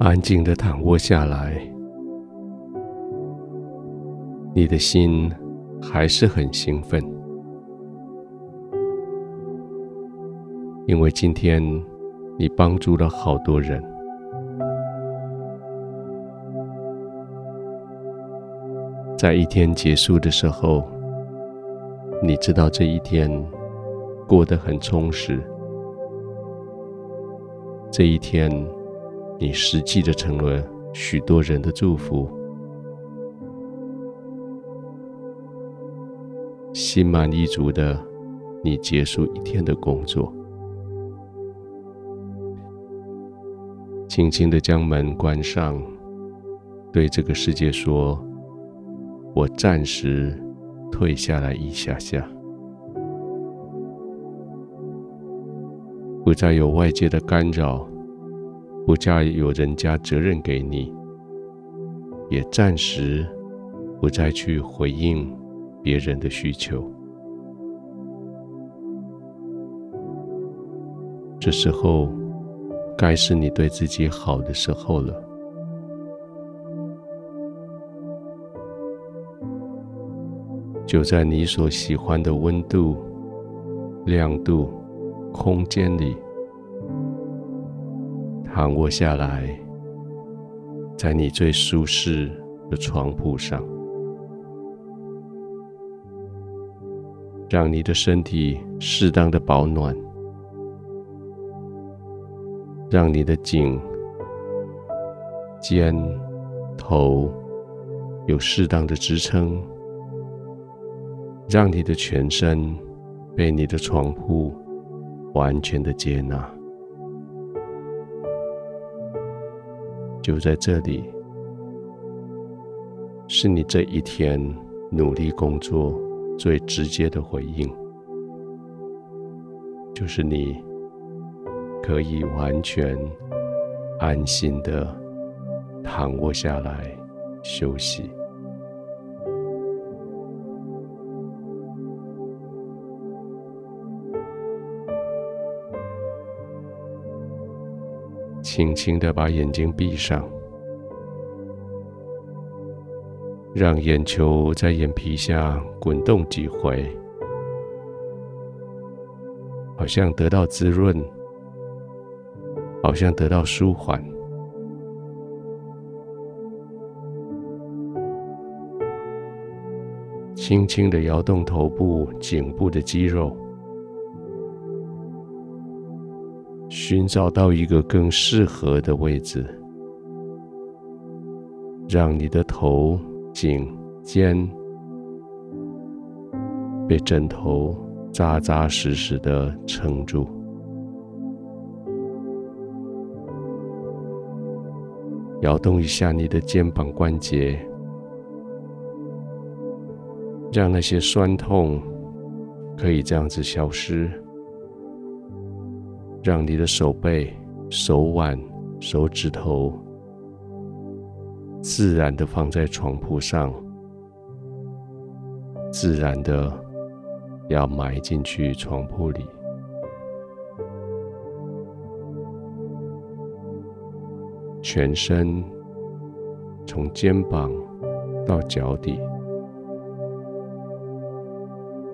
安静的躺卧下来，你的心还是很兴奋，因为今天你帮助了好多人。在一天结束的时候，你知道这一天过得很充实。这一天，你实际的成了许多人的祝福，心满意足的，你结束一天的工作，轻轻的将门关上，对这个世界说。我暂时退下来一下下，不再有外界的干扰，不再有人家责任给你，也暂时不再去回应别人的需求。这时候，该是你对自己好的时候了。就在你所喜欢的温度、亮度、空间里，躺卧下来，在你最舒适的床铺上，让你的身体适当的保暖，让你的颈、肩、头有适当的支撑。让你的全身被你的床铺完全的接纳，就在这里，是你这一天努力工作最直接的回应，就是你可以完全安心的躺卧下来休息。轻轻的把眼睛闭上，让眼球在眼皮下滚动几回，好像得到滋润，好像得到舒缓。轻轻的摇动头部、颈部的肌肉。寻找到一个更适合的位置，让你的头、颈、肩被枕头扎扎实实的撑住。摇动一下你的肩膀关节，让那些酸痛可以这样子消失。让你的手背、手腕、手指头自然的放在床铺上，自然的要埋进去床铺里，全身从肩膀到脚底，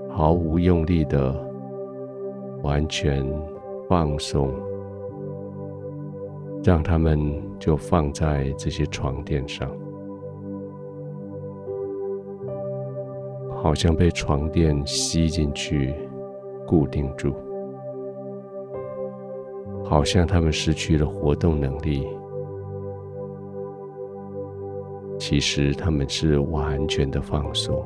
毫无用力的，完全。放松，让他们就放在这些床垫上，好像被床垫吸进去，固定住，好像他们失去了活动能力。其实他们是完全的放松。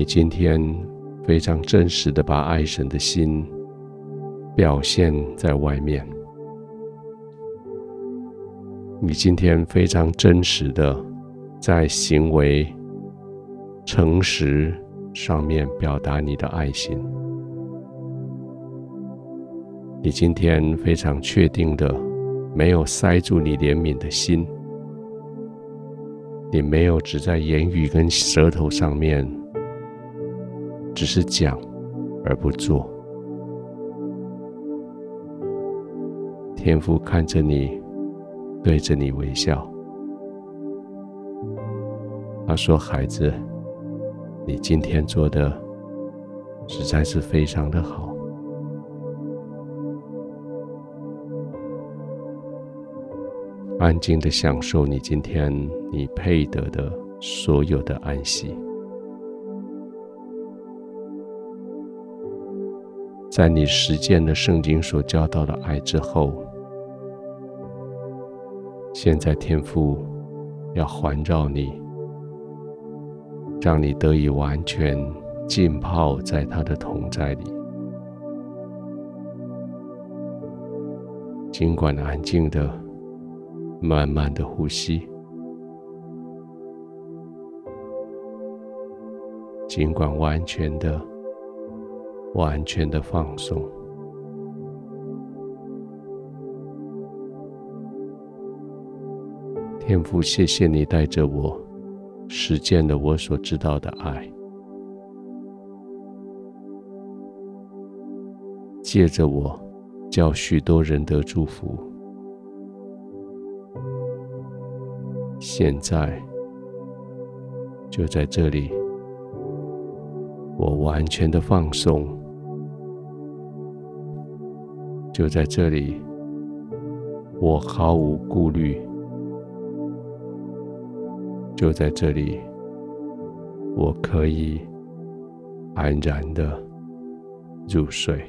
你今天非常真实的把爱神的心表现在外面。你今天非常真实的在行为、诚实上面表达你的爱心。你今天非常确定的没有塞住你怜悯的心。你没有只在言语跟舌头上面。只是讲，而不做。天父看着你，对着你微笑。他说：“孩子，你今天做的实在是非常的好。安静的享受你今天你配得的所有的安息。”在你实践了圣经所教导的爱之后，现在天父要环绕你，让你得以完全浸泡在他的同在里。尽管安静的、慢慢的呼吸，尽管完全的。完全的放松，天父，谢谢你带着我实践了我所知道的爱，借着我叫许多人得祝福。现在就在这里，我完全的放松。就在这里，我毫无顾虑；就在这里，我可以安然的入睡。